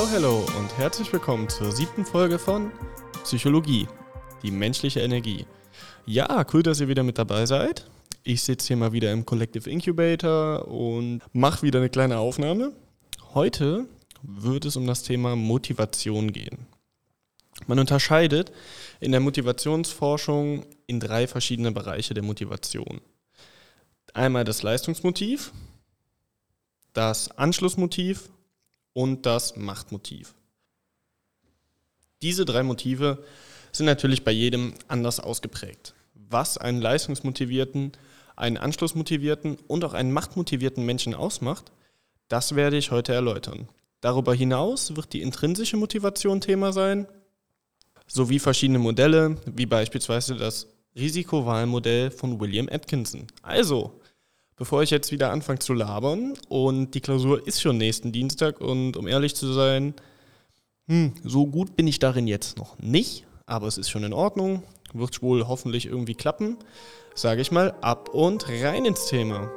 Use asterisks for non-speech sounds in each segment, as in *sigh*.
Hello, hello und herzlich willkommen zur siebten Folge von Psychologie, die menschliche Energie. Ja, cool, dass ihr wieder mit dabei seid. Ich sitze hier mal wieder im Collective Incubator und mache wieder eine kleine Aufnahme. Heute wird es um das Thema Motivation gehen. Man unterscheidet in der Motivationsforschung in drei verschiedene Bereiche der Motivation. Einmal das Leistungsmotiv, das Anschlussmotiv und das Machtmotiv. Diese drei Motive sind natürlich bei jedem anders ausgeprägt. Was einen leistungsmotivierten, einen anschlussmotivierten und auch einen machtmotivierten Menschen ausmacht, das werde ich heute erläutern. Darüber hinaus wird die intrinsische Motivation Thema sein, sowie verschiedene Modelle, wie beispielsweise das Risikowahlmodell von William Atkinson. Also, bevor ich jetzt wieder anfange zu labern und die Klausur ist schon nächsten Dienstag und um ehrlich zu sein, hm, so gut bin ich darin jetzt noch nicht, aber es ist schon in Ordnung, wird wohl hoffentlich irgendwie klappen, sage ich mal ab und rein ins Thema.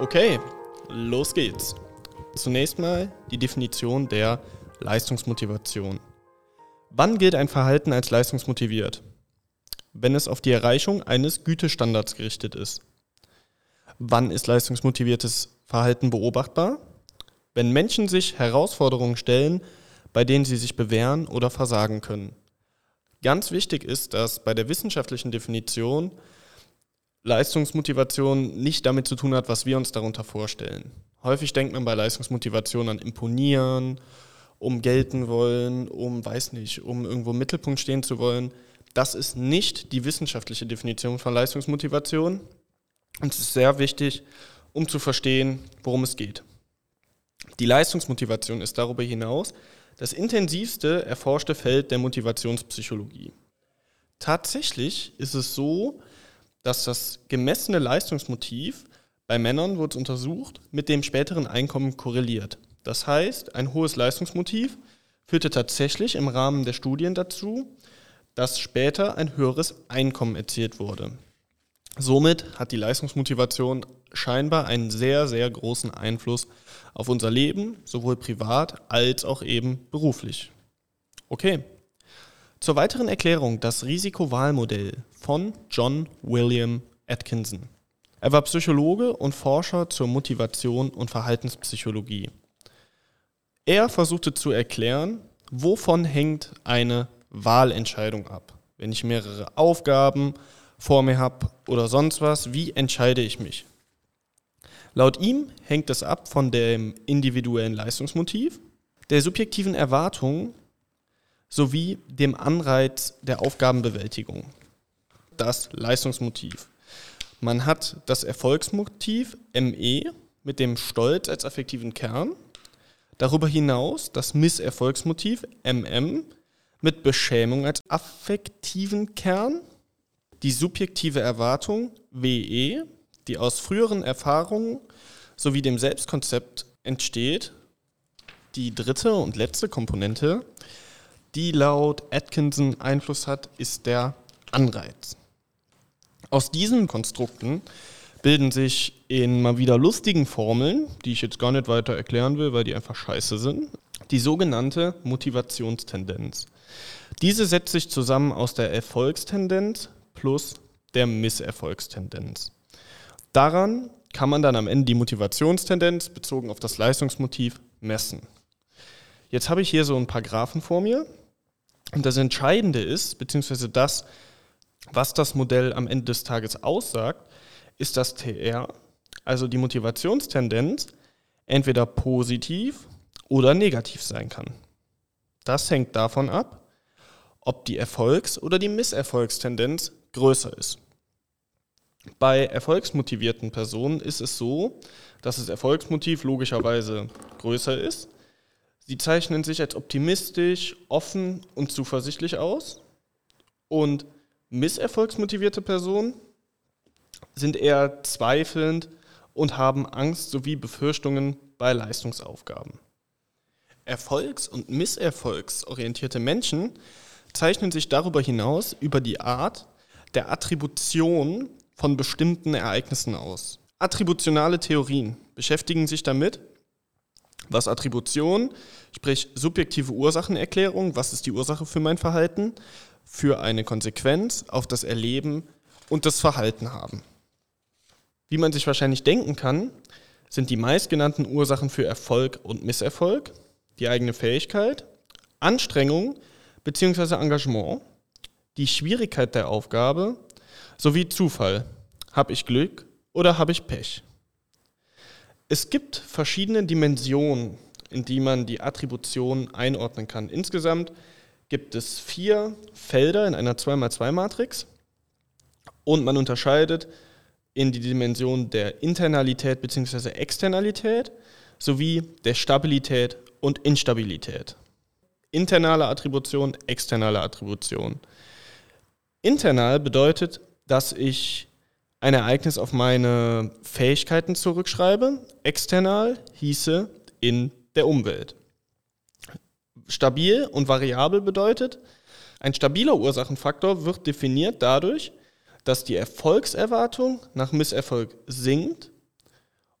Okay, los geht's. Zunächst mal die Definition der Leistungsmotivation. Wann gilt ein Verhalten als leistungsmotiviert? Wenn es auf die Erreichung eines Gütestandards gerichtet ist. Wann ist leistungsmotiviertes Verhalten beobachtbar? Wenn Menschen sich Herausforderungen stellen, bei denen sie sich bewähren oder versagen können. Ganz wichtig ist, dass bei der wissenschaftlichen Definition Leistungsmotivation nicht damit zu tun hat, was wir uns darunter vorstellen. Häufig denkt man bei Leistungsmotivation an Imponieren um gelten wollen, um, weiß nicht, um irgendwo im Mittelpunkt stehen zu wollen. Das ist nicht die wissenschaftliche Definition von Leistungsmotivation. Und es ist sehr wichtig, um zu verstehen, worum es geht. Die Leistungsmotivation ist darüber hinaus das intensivste erforschte Feld der Motivationspsychologie. Tatsächlich ist es so, dass das gemessene Leistungsmotiv bei Männern wurde untersucht mit dem späteren Einkommen korreliert. Das heißt, ein hohes Leistungsmotiv führte tatsächlich im Rahmen der Studien dazu, dass später ein höheres Einkommen erzielt wurde. Somit hat die Leistungsmotivation scheinbar einen sehr, sehr großen Einfluss auf unser Leben, sowohl privat als auch eben beruflich. Okay. Zur weiteren Erklärung das Risikowahlmodell von John William Atkinson. Er war Psychologe und Forscher zur Motivation und Verhaltenspsychologie. Er versuchte zu erklären, wovon hängt eine Wahlentscheidung ab. Wenn ich mehrere Aufgaben vor mir habe oder sonst was, wie entscheide ich mich? Laut ihm hängt es ab von dem individuellen Leistungsmotiv, der subjektiven Erwartung sowie dem Anreiz der Aufgabenbewältigung. Das Leistungsmotiv. Man hat das Erfolgsmotiv ME mit dem Stolz als affektiven Kern Darüber hinaus das Misserfolgsmotiv MM mit Beschämung als affektiven Kern, die subjektive Erwartung WE, die aus früheren Erfahrungen sowie dem Selbstkonzept entsteht, die dritte und letzte Komponente, die laut Atkinson Einfluss hat, ist der Anreiz. Aus diesen Konstrukten bilden sich in mal wieder lustigen Formeln, die ich jetzt gar nicht weiter erklären will, weil die einfach scheiße sind, die sogenannte Motivationstendenz. Diese setzt sich zusammen aus der Erfolgstendenz plus der Misserfolgstendenz. Daran kann man dann am Ende die Motivationstendenz bezogen auf das Leistungsmotiv messen. Jetzt habe ich hier so ein paar Graphen vor mir und das Entscheidende ist, beziehungsweise das, was das Modell am Ende des Tages aussagt, ist das TR, also die Motivationstendenz, entweder positiv oder negativ sein kann. Das hängt davon ab, ob die Erfolgs- oder die Misserfolgstendenz größer ist. Bei erfolgsmotivierten Personen ist es so, dass das Erfolgsmotiv logischerweise größer ist. Sie zeichnen sich als optimistisch, offen und zuversichtlich aus. Und misserfolgsmotivierte Personen sind eher zweifelnd und haben Angst sowie Befürchtungen bei Leistungsaufgaben. Erfolgs- und misserfolgsorientierte Menschen zeichnen sich darüber hinaus über die Art der Attribution von bestimmten Ereignissen aus. Attributionale Theorien beschäftigen sich damit, was Attribution, sprich subjektive Ursachenerklärung, was ist die Ursache für mein Verhalten, für eine Konsequenz auf das Erleben und das Verhalten haben. Wie man sich wahrscheinlich denken kann, sind die meistgenannten Ursachen für Erfolg und Misserfolg die eigene Fähigkeit, Anstrengung bzw. Engagement, die Schwierigkeit der Aufgabe sowie Zufall. Habe ich Glück oder habe ich Pech? Es gibt verschiedene Dimensionen, in die man die Attribution einordnen kann. Insgesamt gibt es vier Felder in einer 2x2-Matrix und man unterscheidet in die Dimension der Internalität bzw. Externalität sowie der Stabilität und Instabilität. Internale Attribution, externe Attribution. Internal bedeutet, dass ich ein Ereignis auf meine Fähigkeiten zurückschreibe. External hieße in der Umwelt. Stabil und variabel bedeutet, ein stabiler Ursachenfaktor wird definiert dadurch, dass die Erfolgserwartung nach Misserfolg sinkt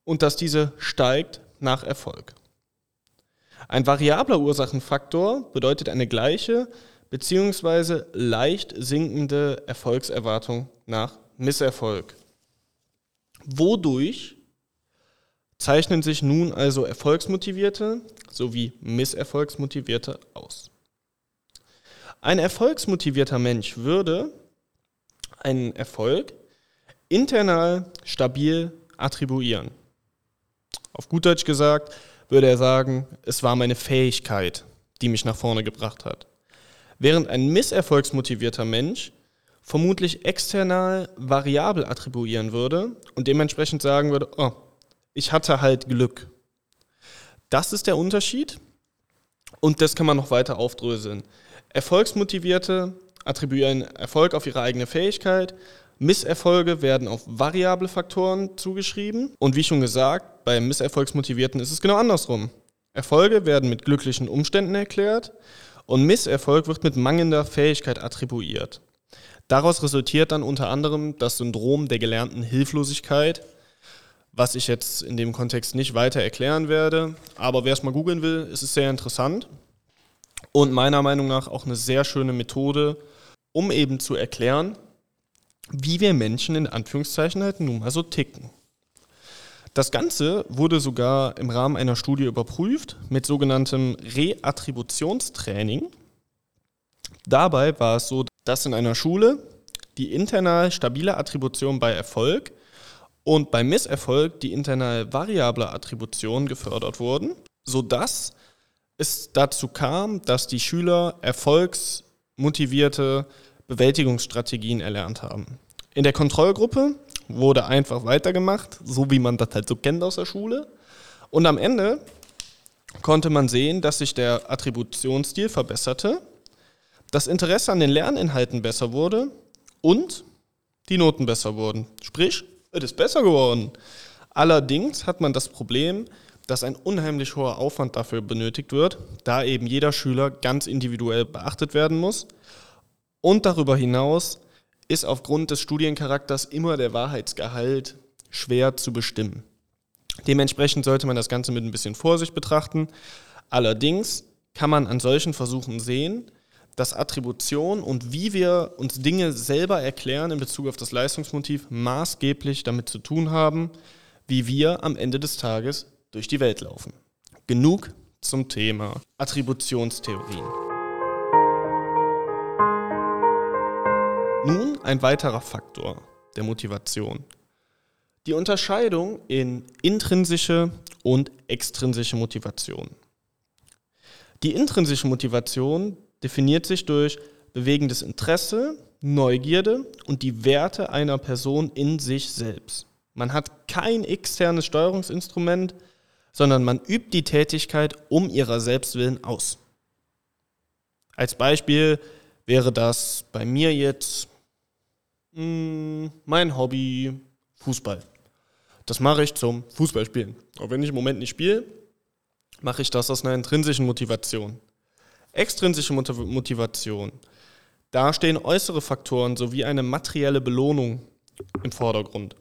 und dass diese steigt nach Erfolg. Ein variabler Ursachenfaktor bedeutet eine gleiche bzw. leicht sinkende Erfolgserwartung nach Misserfolg. Wodurch zeichnen sich nun also Erfolgsmotivierte sowie Misserfolgsmotivierte aus. Ein erfolgsmotivierter Mensch würde einen Erfolg internal stabil attribuieren. Auf gut Deutsch gesagt würde er sagen, es war meine Fähigkeit, die mich nach vorne gebracht hat. Während ein misserfolgsmotivierter Mensch vermutlich external variabel attribuieren würde und dementsprechend sagen würde, oh, ich hatte halt Glück. Das ist der Unterschied und das kann man noch weiter aufdröseln. Erfolgsmotivierte attribuieren Erfolg auf ihre eigene Fähigkeit, Misserfolge werden auf variable Faktoren zugeschrieben und wie schon gesagt, bei Misserfolgsmotivierten ist es genau andersrum. Erfolge werden mit glücklichen Umständen erklärt und Misserfolg wird mit mangelnder Fähigkeit attribuiert. Daraus resultiert dann unter anderem das Syndrom der gelernten Hilflosigkeit, was ich jetzt in dem Kontext nicht weiter erklären werde. Aber wer es mal googeln will, ist es sehr interessant und meiner Meinung nach auch eine sehr schöne Methode, um eben zu erklären, wie wir Menschen in Anführungszeichen halt nun mal so ticken. Das Ganze wurde sogar im Rahmen einer Studie überprüft mit sogenanntem Reattributionstraining. Dabei war es so, dass in einer Schule die internal stabile Attribution bei Erfolg und bei Misserfolg die internal variable Attribution gefördert wurden, sodass es dazu kam, dass die Schüler erfolgsmotivierte Bewältigungsstrategien erlernt haben. In der Kontrollgruppe wurde einfach weitergemacht, so wie man das halt so kennt aus der Schule. Und am Ende konnte man sehen, dass sich der Attributionsstil verbesserte das Interesse an den Lerninhalten besser wurde und die Noten besser wurden. Sprich, es ist besser geworden. Allerdings hat man das Problem, dass ein unheimlich hoher Aufwand dafür benötigt wird, da eben jeder Schüler ganz individuell beachtet werden muss. Und darüber hinaus ist aufgrund des Studiencharakters immer der Wahrheitsgehalt schwer zu bestimmen. Dementsprechend sollte man das Ganze mit ein bisschen Vorsicht betrachten. Allerdings kann man an solchen Versuchen sehen, dass Attribution und wie wir uns Dinge selber erklären in Bezug auf das Leistungsmotiv maßgeblich damit zu tun haben, wie wir am Ende des Tages durch die Welt laufen. Genug zum Thema Attributionstheorien. Nun ein weiterer Faktor der Motivation. Die Unterscheidung in intrinsische und extrinsische Motivation. Die intrinsische Motivation definiert sich durch bewegendes Interesse, Neugierde und die Werte einer Person in sich selbst. Man hat kein externes Steuerungsinstrument, sondern man übt die Tätigkeit um ihrer selbst willen aus. Als Beispiel wäre das bei mir jetzt mh, hm, mein Hobby Fußball. Das mache ich zum Fußballspielen. Auch wenn ich im Moment nicht spiele, mache ich das aus einer intrinsischen Motivation. Extrinsische Motivation. Da stehen äußere Faktoren sowie eine materielle Belohnung im Vordergrund.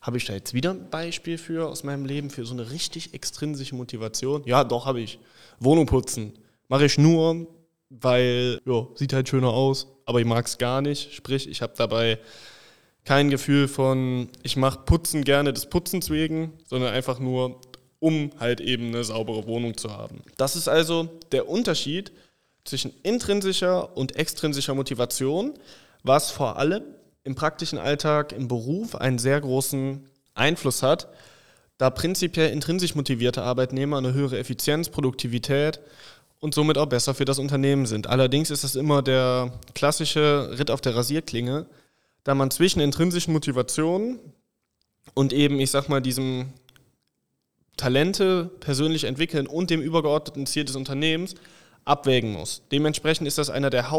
Habe ich da jetzt wieder ein Beispiel für aus meinem Leben, für so eine richtig extrinsische Motivation? Ja, doch, habe ich. Wohnung putzen. Mache ich nur, weil, ja, sieht halt schöner aus, aber ich mag es gar nicht. Sprich, ich habe dabei kein Gefühl von, ich mache Putzen gerne des Putzens wegen, sondern einfach nur, um halt eben eine saubere Wohnung zu haben. Das ist also der Unterschied zwischen intrinsischer und extrinsischer Motivation, was vor allem im praktischen Alltag, im Beruf einen sehr großen Einfluss hat, da prinzipiell intrinsisch motivierte Arbeitnehmer eine höhere Effizienz, Produktivität und somit auch besser für das Unternehmen sind. Allerdings ist es immer der klassische Ritt auf der Rasierklinge, da man zwischen intrinsischen Motivationen und eben, ich sag mal, diesem Talente persönlich entwickeln und dem übergeordneten Ziel des Unternehmens abwägen muss. Dementsprechend ist das einer der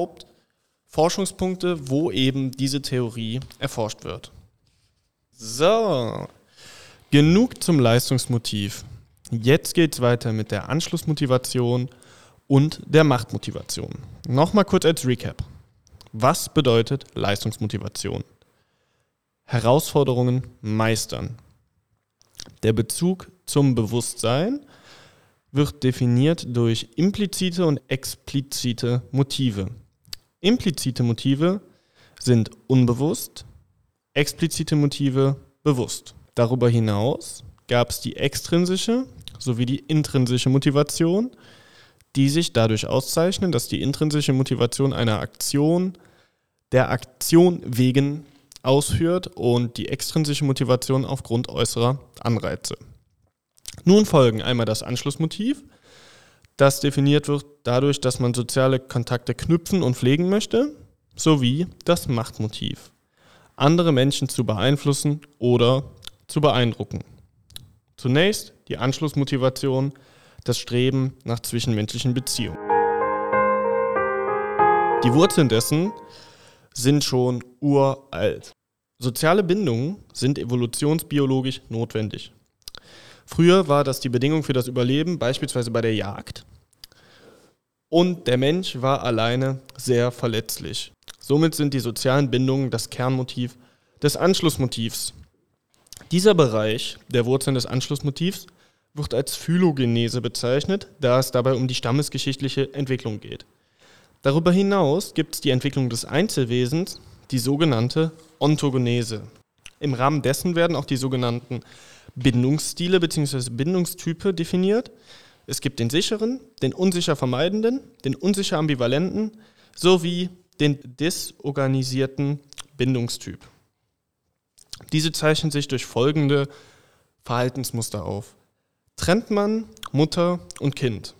Hauptforschungspunkte, wo eben diese Theorie erforscht wird. So, genug zum Leistungsmotiv. Jetzt geht es weiter mit der Anschlussmotivation und der Machtmotivation. Nochmal kurz als Recap. Was bedeutet Leistungsmotivation? Herausforderungen meistern. Der Bezug zum Bewusstsein wird definiert durch implizite und explizite Motive. Implizite Motive sind unbewusst, explizite Motive bewusst. Darüber hinaus gab es die extrinsische sowie die intrinsische Motivation, die sich dadurch auszeichnen, dass die intrinsische Motivation einer Aktion der Aktion wegen ausführt und die extrinsische Motivation aufgrund äußerer Anreize. Nun folgen einmal das Anschlussmotiv, das definiert wird dadurch, dass man soziale Kontakte knüpfen und pflegen möchte, sowie das Machtmotiv, andere Menschen zu beeinflussen oder zu beeindrucken. Zunächst die Anschlussmotivation, das Streben nach zwischenmenschlichen Beziehungen. Die Wurzeln dessen sind schon uralt. Soziale Bindungen sind evolutionsbiologisch notwendig. Früher war das die Bedingung für das Überleben, beispielsweise bei der Jagd. Und der Mensch war alleine sehr verletzlich. Somit sind die sozialen Bindungen das Kernmotiv des Anschlussmotivs. Dieser Bereich der Wurzeln des Anschlussmotivs wird als Phylogenese bezeichnet, da es dabei um die stammesgeschichtliche Entwicklung geht. Darüber hinaus gibt es die Entwicklung des Einzelwesens, die sogenannte Ontogenese. Im Rahmen dessen werden auch die sogenannten Bindungsstile bzw. Bindungstype definiert. Es gibt den sicheren, den unsicher vermeidenden, den unsicher ambivalenten sowie den disorganisierten Bindungstyp. Diese zeichnen sich durch folgende Verhaltensmuster auf. Trennt man Mutter und Kind,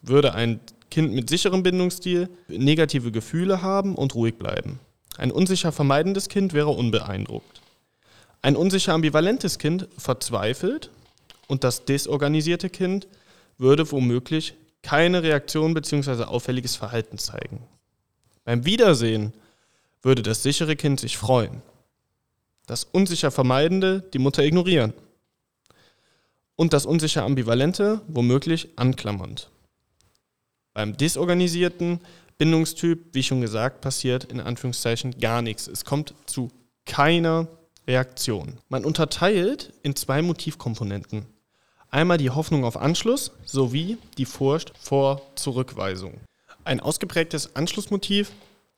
würde ein Kind mit sicherem Bindungsstil negative Gefühle haben und ruhig bleiben. Ein unsicher vermeidendes Kind wäre unbeeindruckt. Ein unsicher ambivalentes Kind verzweifelt und das desorganisierte Kind würde womöglich keine Reaktion bzw. auffälliges Verhalten zeigen. Beim Wiedersehen würde das sichere Kind sich freuen. Das unsicher Vermeidende die Mutter ignorieren. Und das unsicher Ambivalente womöglich anklammernd. Beim desorganisierten Bindungstyp, wie schon gesagt, passiert in Anführungszeichen gar nichts. Es kommt zu keiner Reaktion. Man unterteilt in zwei Motivkomponenten. Einmal die Hoffnung auf Anschluss sowie die Furcht vor Zurückweisung. Ein ausgeprägtes Anschlussmotiv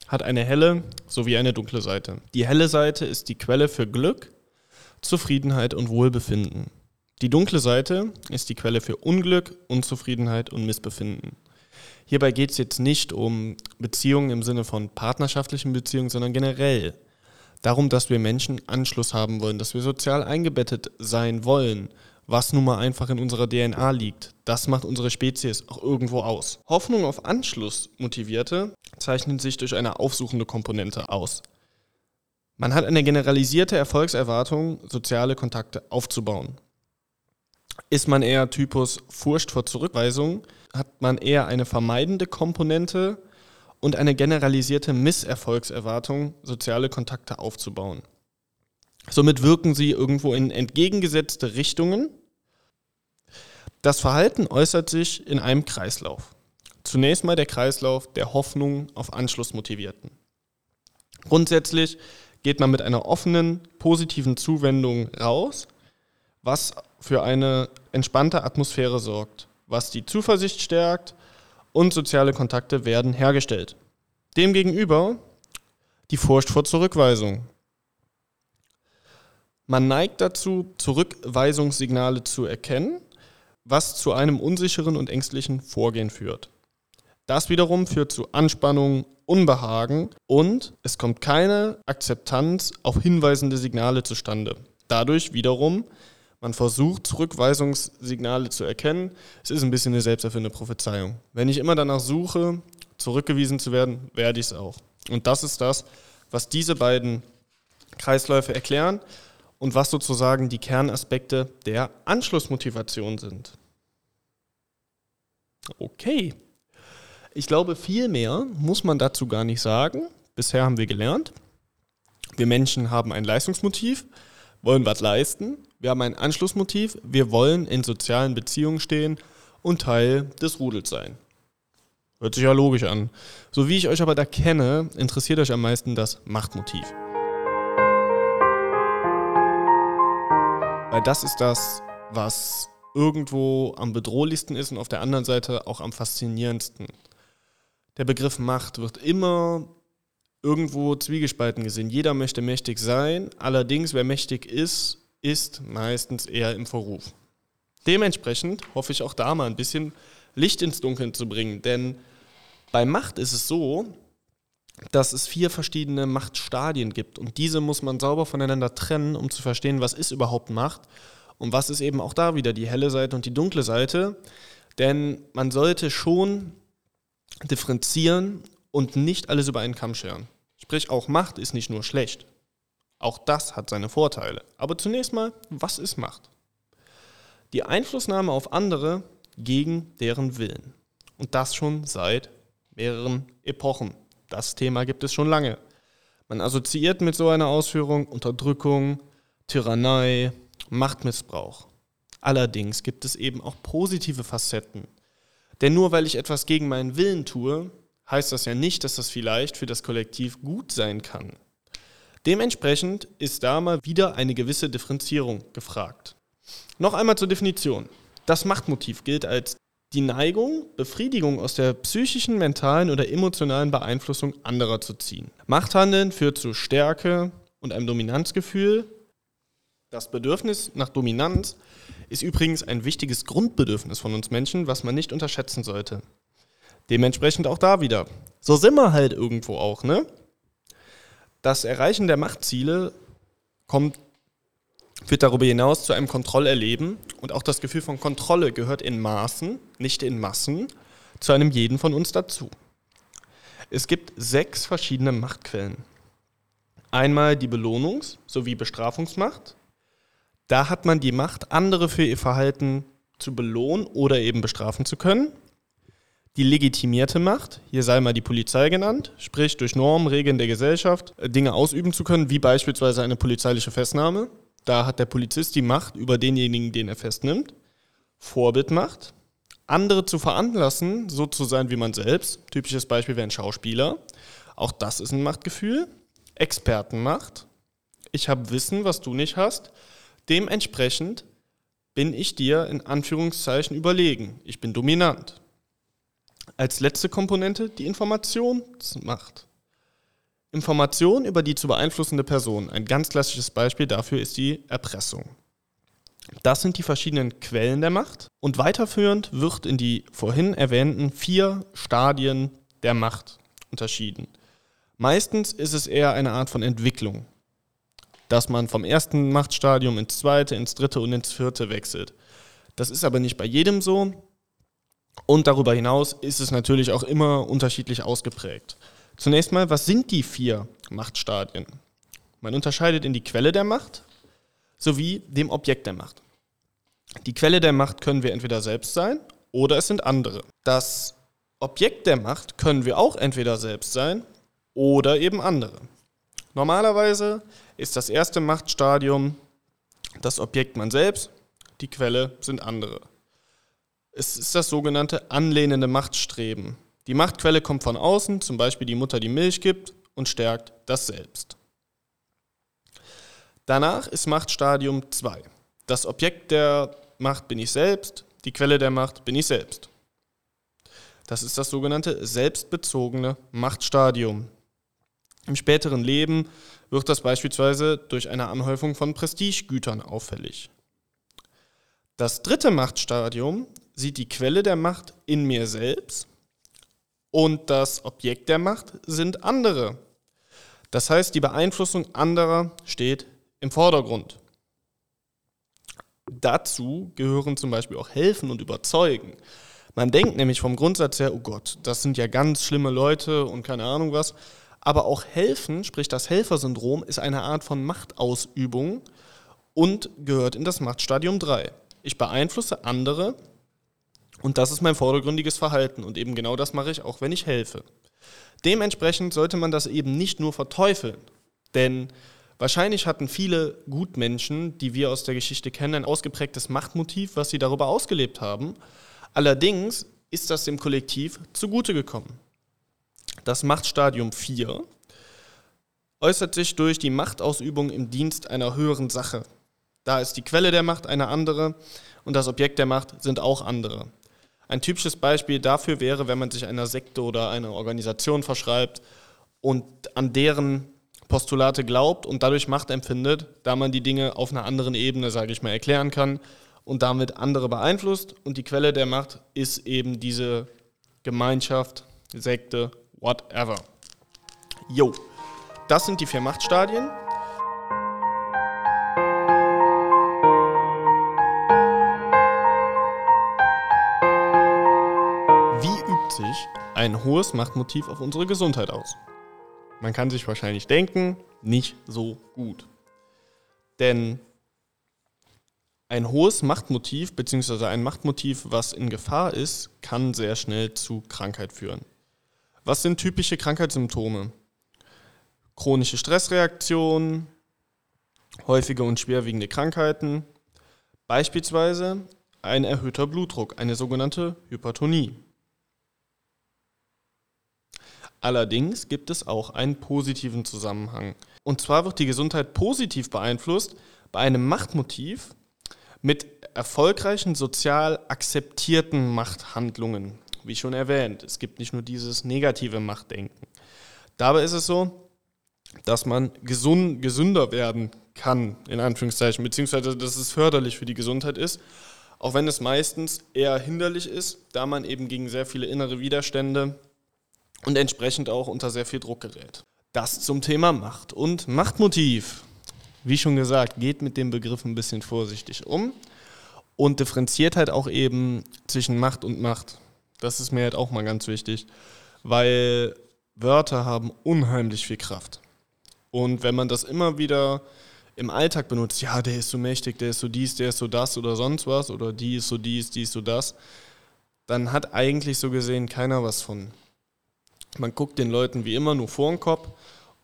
hat eine helle sowie eine dunkle Seite. Die helle Seite ist die Quelle für Glück, Zufriedenheit und Wohlbefinden. Die dunkle Seite ist die Quelle für Unglück, Unzufriedenheit und Missbefinden. Hierbei geht es jetzt nicht um Beziehungen im Sinne von partnerschaftlichen Beziehungen, sondern generell darum, dass wir Menschen Anschluss haben wollen, dass wir sozial eingebettet sein wollen, was nun mal einfach in unserer DNA liegt. Das macht unsere Spezies auch irgendwo aus. Hoffnung auf Anschluss motivierte zeichnen sich durch eine aufsuchende Komponente aus. Man hat eine generalisierte Erfolgserwartung, soziale Kontakte aufzubauen. Ist man eher Typus Furcht vor Zurückweisung, hat man eher eine vermeidende Komponente, und eine generalisierte Misserfolgserwartung, soziale Kontakte aufzubauen. Somit wirken sie irgendwo in entgegengesetzte Richtungen. Das Verhalten äußert sich in einem Kreislauf. Zunächst mal der Kreislauf der Hoffnung auf Anschlussmotivierten. Grundsätzlich geht man mit einer offenen, positiven Zuwendung raus, was für eine entspannte Atmosphäre sorgt, was die Zuversicht stärkt und soziale Kontakte werden hergestellt. Demgegenüber die Furcht vor Zurückweisung. Man neigt dazu, Zurückweisungssignale zu erkennen, was zu einem unsicheren und ängstlichen Vorgehen führt. Das wiederum führt zu Anspannung, Unbehagen und es kommt keine Akzeptanz auf hinweisende Signale zustande. Dadurch wiederum, man versucht Zurückweisungssignale zu erkennen. Es ist ein bisschen eine selbsterfindende Prophezeiung. Wenn ich immer danach suche, zurückgewiesen zu werden, werde ich es auch. Und das ist das, was diese beiden Kreisläufe erklären und was sozusagen die Kernaspekte der Anschlussmotivation sind. Okay. Ich glaube, viel mehr muss man dazu gar nicht sagen. Bisher haben wir gelernt, wir Menschen haben ein Leistungsmotiv, wollen was leisten. Wir haben ein Anschlussmotiv, wir wollen in sozialen Beziehungen stehen und Teil des Rudels sein. Hört sich ja logisch an. So wie ich euch aber da kenne, interessiert euch am meisten das Machtmotiv. Weil das ist das, was irgendwo am bedrohlichsten ist und auf der anderen Seite auch am faszinierendsten. Der Begriff Macht wird immer irgendwo zwiegespalten gesehen. Jeder möchte mächtig sein, allerdings wer mächtig ist, ist meistens eher im Verruf. Dementsprechend hoffe ich auch da mal ein bisschen Licht ins Dunkeln zu bringen, denn bei Macht ist es so, dass es vier verschiedene Machtstadien gibt und diese muss man sauber voneinander trennen, um zu verstehen, was ist überhaupt Macht und was ist eben auch da wieder die helle Seite und die dunkle Seite. Denn man sollte schon differenzieren und nicht alles über einen Kamm scheren. Sprich, auch Macht ist nicht nur schlecht. Auch das hat seine Vorteile. Aber zunächst mal, was ist Macht? Die Einflussnahme auf andere gegen deren Willen. Und das schon seit mehreren Epochen. Das Thema gibt es schon lange. Man assoziiert mit so einer Ausführung Unterdrückung, Tyrannei, Machtmissbrauch. Allerdings gibt es eben auch positive Facetten. Denn nur weil ich etwas gegen meinen Willen tue, heißt das ja nicht, dass das vielleicht für das Kollektiv gut sein kann. Dementsprechend ist da mal wieder eine gewisse Differenzierung gefragt. Noch einmal zur Definition. Das Machtmotiv gilt als die Neigung, Befriedigung aus der psychischen, mentalen oder emotionalen Beeinflussung anderer zu ziehen. Machthandeln führt zu Stärke und einem Dominanzgefühl. Das Bedürfnis nach Dominanz ist übrigens ein wichtiges Grundbedürfnis von uns Menschen, was man nicht unterschätzen sollte. Dementsprechend auch da wieder. So sind wir halt irgendwo auch, ne? Das Erreichen der Machtziele kommt führt darüber hinaus zu einem Kontrollerleben und auch das Gefühl von Kontrolle gehört in Maßen, nicht in Massen, zu einem jeden von uns dazu. Es gibt sechs verschiedene Machtquellen. Einmal die Belohnungs- sowie Bestrafungsmacht. Da hat man die Macht, andere für ihr Verhalten zu belohnen oder eben bestrafen zu können. Die legitimierte Macht, hier sei mal die Polizei genannt, sprich durch Normen, Regeln der Gesellschaft Dinge ausüben zu können, wie beispielsweise eine polizeiliche Festnahme. Da hat der Polizist die Macht über denjenigen, den er festnimmt. Vorbildmacht. Andere zu veranlassen, so zu sein wie man selbst. Typisches Beispiel wäre ein Schauspieler. Auch das ist ein Machtgefühl. Expertenmacht. Ich habe Wissen, was du nicht hast. Dementsprechend bin ich dir in Anführungszeichen überlegen. Ich bin dominant. Als letzte Komponente die Informationsmacht. Information über die zu beeinflussende Person. Ein ganz klassisches Beispiel dafür ist die Erpressung. Das sind die verschiedenen Quellen der Macht und weiterführend wird in die vorhin erwähnten vier Stadien der Macht unterschieden. Meistens ist es eher eine Art von Entwicklung, dass man vom ersten Machtstadium ins zweite, ins dritte und ins vierte wechselt. Das ist aber nicht bei jedem so und darüber hinaus ist es natürlich auch immer unterschiedlich ausgeprägt. Zunächst mal, was sind die vier Machtstadien? Man unterscheidet in die Quelle der Macht sowie dem Objekt der Macht. Die Quelle der Macht können wir entweder selbst sein oder es sind andere. Das Objekt der Macht können wir auch entweder selbst sein oder eben andere. Normalerweise ist das erste Machtstadium das Objekt man selbst, die Quelle sind andere. Es ist das sogenannte anlehnende Machtstreben. Die Machtquelle kommt von außen, zum Beispiel die Mutter, die Milch gibt, und stärkt das Selbst. Danach ist Machtstadium 2. Das Objekt der Macht bin ich selbst, die Quelle der Macht bin ich selbst. Das ist das sogenannte selbstbezogene Machtstadium. Im späteren Leben wird das beispielsweise durch eine Anhäufung von Prestigegütern auffällig. Das dritte Machtstadium sieht die Quelle der Macht in mir selbst und das Objekt der Macht sind andere. Das heißt, die Beeinflussung anderer steht im Vordergrund. Dazu gehören zum Beispiel auch helfen und überzeugen. Man denkt nämlich vom Grundsatz her, oh Gott, das sind ja ganz schlimme Leute und keine Ahnung was. Aber auch helfen, sprich das Helfersyndrom, ist eine Art von Machtausübung und gehört in das Machtstadium 3. Ich beeinflusse andere und das ist mein vordergründiges Verhalten und eben genau das mache ich auch, wenn ich helfe. Dementsprechend sollte man das eben nicht nur verteufeln, denn wahrscheinlich hatten viele Gutmenschen, die wir aus der Geschichte kennen, ein ausgeprägtes Machtmotiv, was sie darüber ausgelebt haben. Allerdings ist das dem Kollektiv zugute gekommen. Das Machtstadium 4 äußert sich durch die Machtausübung im Dienst einer höheren Sache. Da ist die Quelle der Macht eine andere und das Objekt der Macht sind auch andere. Ein typisches Beispiel dafür wäre, wenn man sich einer Sekte oder einer Organisation verschreibt und an deren Postulate glaubt und dadurch Macht empfindet, da man die Dinge auf einer anderen Ebene, sage ich mal, erklären kann und damit andere beeinflusst. Und die Quelle der Macht ist eben diese Gemeinschaft, Sekte, whatever. Jo, das sind die vier Machtstadien. Ein hohes Machtmotiv auf unsere Gesundheit aus? Man kann sich wahrscheinlich denken, nicht so gut. Denn ein hohes Machtmotiv, beziehungsweise ein Machtmotiv, was in Gefahr ist, kann sehr schnell zu Krankheit führen. Was sind typische Krankheitssymptome? Chronische Stressreaktionen, häufige und schwerwiegende Krankheiten, beispielsweise ein erhöhter Blutdruck, eine sogenannte Hypertonie. Allerdings gibt es auch einen positiven Zusammenhang. Und zwar wird die Gesundheit positiv beeinflusst bei einem Machtmotiv mit erfolgreichen sozial akzeptierten Machthandlungen. Wie schon erwähnt, es gibt nicht nur dieses negative Machtdenken. Dabei ist es so, dass man gesund, gesünder werden kann, in Anführungszeichen, beziehungsweise dass es förderlich für die Gesundheit ist, auch wenn es meistens eher hinderlich ist, da man eben gegen sehr viele innere Widerstände und entsprechend auch unter sehr viel Druck gerät. Das zum Thema Macht und Machtmotiv. Wie schon gesagt, geht mit dem Begriff ein bisschen vorsichtig um und differenziert halt auch eben zwischen Macht und Macht. Das ist mir halt auch mal ganz wichtig, weil Wörter haben unheimlich viel Kraft. Und wenn man das immer wieder im Alltag benutzt, ja, der ist so mächtig, der ist so dies, der ist so das oder sonst was, oder die ist so dies, die ist so das, dann hat eigentlich so gesehen keiner was von. Man guckt den Leuten wie immer nur vor den Kopf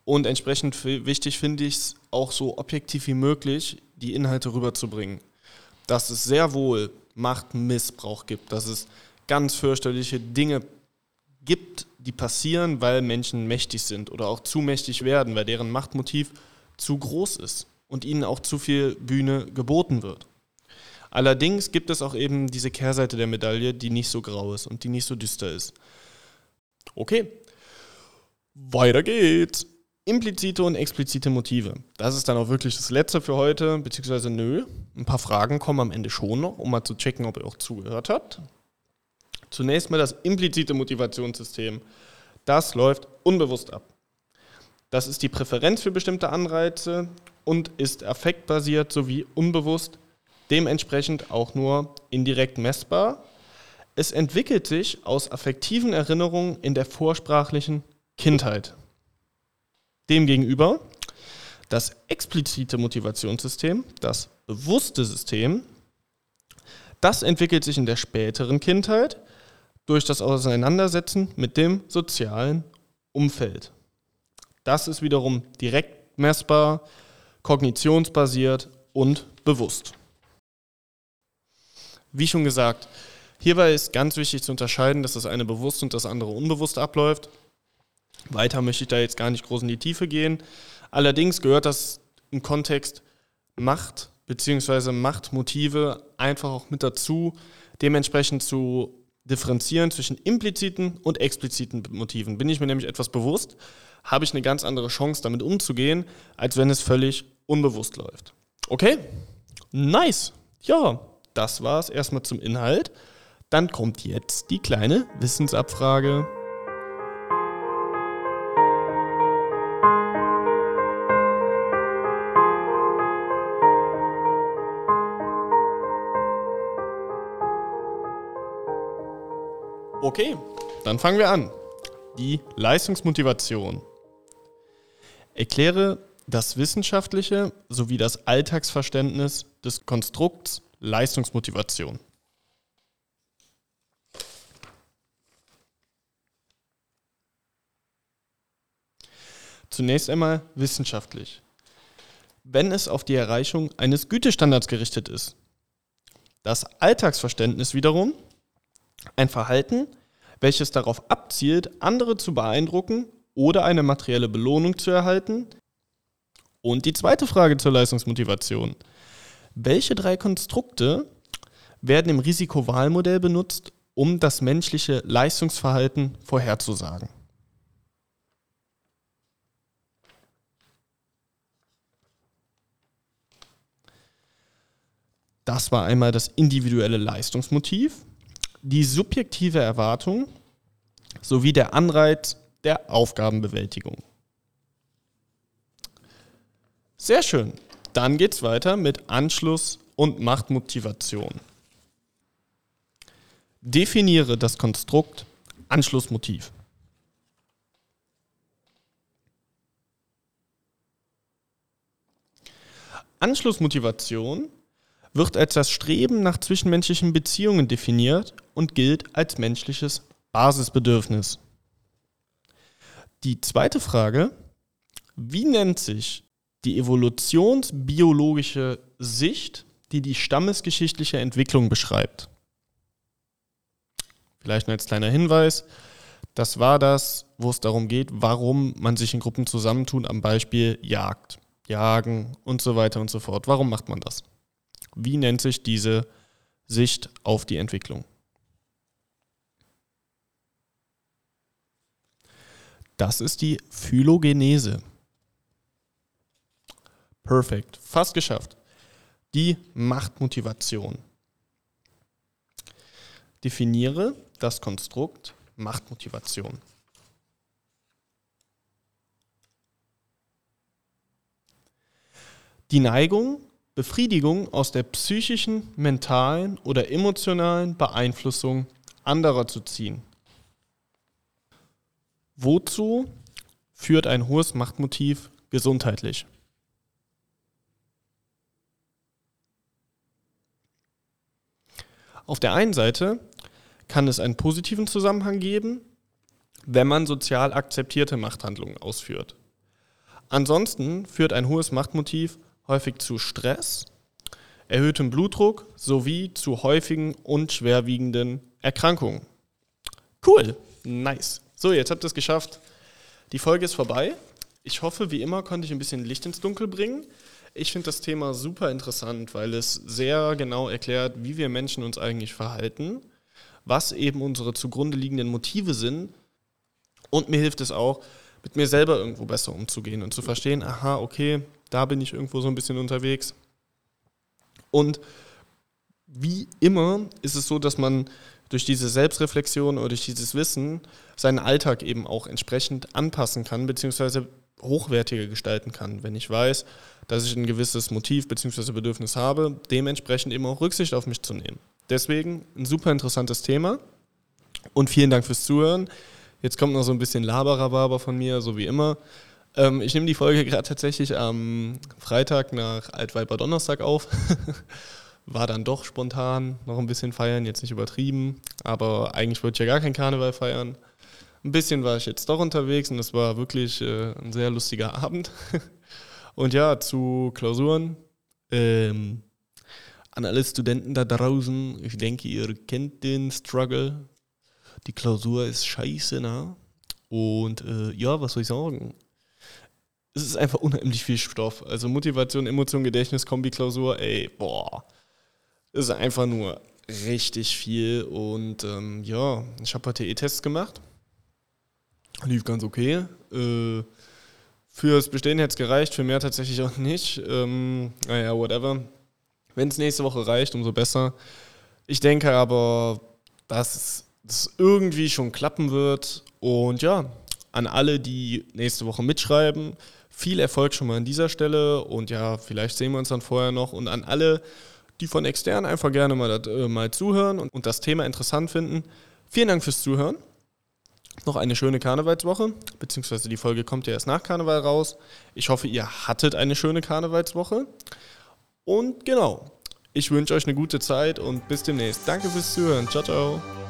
und entsprechend wichtig finde ich es auch so objektiv wie möglich, die Inhalte rüberzubringen. Dass es sehr wohl Machtmissbrauch gibt, dass es ganz fürchterliche Dinge gibt, die passieren, weil Menschen mächtig sind oder auch zu mächtig werden, weil deren Machtmotiv zu groß ist und ihnen auch zu viel Bühne geboten wird. Allerdings gibt es auch eben diese Kehrseite der Medaille, die nicht so grau ist und die nicht so düster ist. Okay, weiter geht's. Implizite und explizite Motive. Das ist dann auch wirklich das Letzte für heute, beziehungsweise nö. Ein paar Fragen kommen am Ende schon noch, um mal zu checken, ob ihr auch zugehört habt. Zunächst mal das implizite Motivationssystem. Das läuft unbewusst ab. Das ist die Präferenz für bestimmte Anreize und ist affektbasiert sowie unbewusst, dementsprechend auch nur indirekt messbar es entwickelt sich aus affektiven Erinnerungen in der vorsprachlichen Kindheit. Demgegenüber das explizite Motivationssystem, das bewusste System, das entwickelt sich in der späteren Kindheit durch das Auseinandersetzen mit dem sozialen Umfeld. Das ist wiederum direkt messbar, kognitionsbasiert und bewusst. Wie schon gesagt, Hierbei ist ganz wichtig zu unterscheiden, dass das eine bewusst und das andere unbewusst abläuft. Weiter möchte ich da jetzt gar nicht groß in die Tiefe gehen. Allerdings gehört das im Kontext Macht bzw. Machtmotive einfach auch mit dazu, dementsprechend zu differenzieren zwischen impliziten und expliziten Motiven. Bin ich mir nämlich etwas bewusst, habe ich eine ganz andere Chance damit umzugehen, als wenn es völlig unbewusst läuft. Okay? Nice. Ja, das war es erstmal zum Inhalt. Dann kommt jetzt die kleine Wissensabfrage. Okay, dann fangen wir an. Die Leistungsmotivation. Erkläre das wissenschaftliche sowie das Alltagsverständnis des Konstrukts Leistungsmotivation. Zunächst einmal wissenschaftlich. Wenn es auf die Erreichung eines Gütestandards gerichtet ist. Das Alltagsverständnis wiederum ein Verhalten, welches darauf abzielt, andere zu beeindrucken oder eine materielle Belohnung zu erhalten. Und die zweite Frage zur Leistungsmotivation. Welche drei Konstrukte werden im Risikowahlmodell benutzt, um das menschliche Leistungsverhalten vorherzusagen? Das war einmal das individuelle Leistungsmotiv die subjektive Erwartung sowie der Anreiz der Aufgabenbewältigung. Sehr schön. Dann geht es weiter mit Anschluss und Machtmotivation. Definiere das Konstrukt Anschlussmotiv. Anschlussmotivation wird als das Streben nach zwischenmenschlichen Beziehungen definiert und gilt als menschliches Basisbedürfnis. Die zweite Frage, wie nennt sich die evolutionsbiologische Sicht, die die stammesgeschichtliche Entwicklung beschreibt? Vielleicht nur als kleiner Hinweis, das war das, wo es darum geht, warum man sich in Gruppen zusammentut, am Beispiel Jagd, Jagen und so weiter und so fort. Warum macht man das? Wie nennt sich diese Sicht auf die Entwicklung? Das ist die Phylogenese. Perfekt, fast geschafft. Die Machtmotivation. Definiere das Konstrukt Machtmotivation. Die Neigung, Befriedigung aus der psychischen, mentalen oder emotionalen Beeinflussung anderer zu ziehen. Wozu führt ein hohes Machtmotiv gesundheitlich? Auf der einen Seite kann es einen positiven Zusammenhang geben, wenn man sozial akzeptierte Machthandlungen ausführt. Ansonsten führt ein hohes Machtmotiv häufig zu Stress, erhöhtem Blutdruck sowie zu häufigen und schwerwiegenden Erkrankungen. Cool, nice. So, jetzt habt ihr es geschafft. Die Folge ist vorbei. Ich hoffe, wie immer konnte ich ein bisschen Licht ins Dunkel bringen. Ich finde das Thema super interessant, weil es sehr genau erklärt, wie wir Menschen uns eigentlich verhalten, was eben unsere zugrunde liegenden Motive sind. Und mir hilft es auch, mit mir selber irgendwo besser umzugehen und zu verstehen, aha, okay, da bin ich irgendwo so ein bisschen unterwegs. Und wie immer ist es so, dass man durch diese Selbstreflexion oder durch dieses Wissen seinen Alltag eben auch entsprechend anpassen kann, beziehungsweise hochwertiger gestalten kann. Wenn ich weiß, dass ich ein gewisses Motiv bzw. Bedürfnis habe, dementsprechend eben auch Rücksicht auf mich zu nehmen. Deswegen ein super interessantes Thema und vielen Dank fürs Zuhören. Jetzt kommt noch so ein bisschen Laberababer von mir, so wie immer. Ähm, ich nehme die Folge *laughs* gerade tatsächlich am Freitag nach Altweiber Donnerstag auf. *laughs* War dann doch spontan noch ein bisschen feiern, jetzt nicht übertrieben, aber eigentlich wollte ich ja gar kein Karneval feiern. Ein bisschen war ich jetzt doch unterwegs und es war wirklich äh, ein sehr lustiger *laughs* Abend. und ja, zu Klausuren. Ähm, an alle Studenten da draußen, ich denke, ihr kennt den Struggle. Die Klausur ist scheiße, na? Und äh, ja, was soll ich sagen? Es ist einfach unheimlich viel Stoff. Also Motivation, Emotion, Gedächtnis, Kombi-Klausur, ey, boah. Es ist einfach nur richtig viel. Und ähm, ja, ich habe heute E-Tests gemacht. Lief ganz okay. Äh, Fürs Bestehen hätte es gereicht, für mehr tatsächlich auch nicht. Ähm, naja, whatever. Wenn es nächste Woche reicht, umso besser. Ich denke aber, dass es irgendwie schon klappen wird. Und ja, an alle, die nächste Woche mitschreiben, viel Erfolg schon mal an dieser Stelle. Und ja, vielleicht sehen wir uns dann vorher noch. Und an alle, die von extern einfach gerne mal, äh, mal zuhören und, und das Thema interessant finden, vielen Dank fürs Zuhören noch eine schöne Karnevalswoche, beziehungsweise die Folge kommt ja erst nach Karneval raus. Ich hoffe, ihr hattet eine schöne Karnevalswoche. Und genau, ich wünsche euch eine gute Zeit und bis demnächst. Danke fürs Zuhören. Ciao, ciao.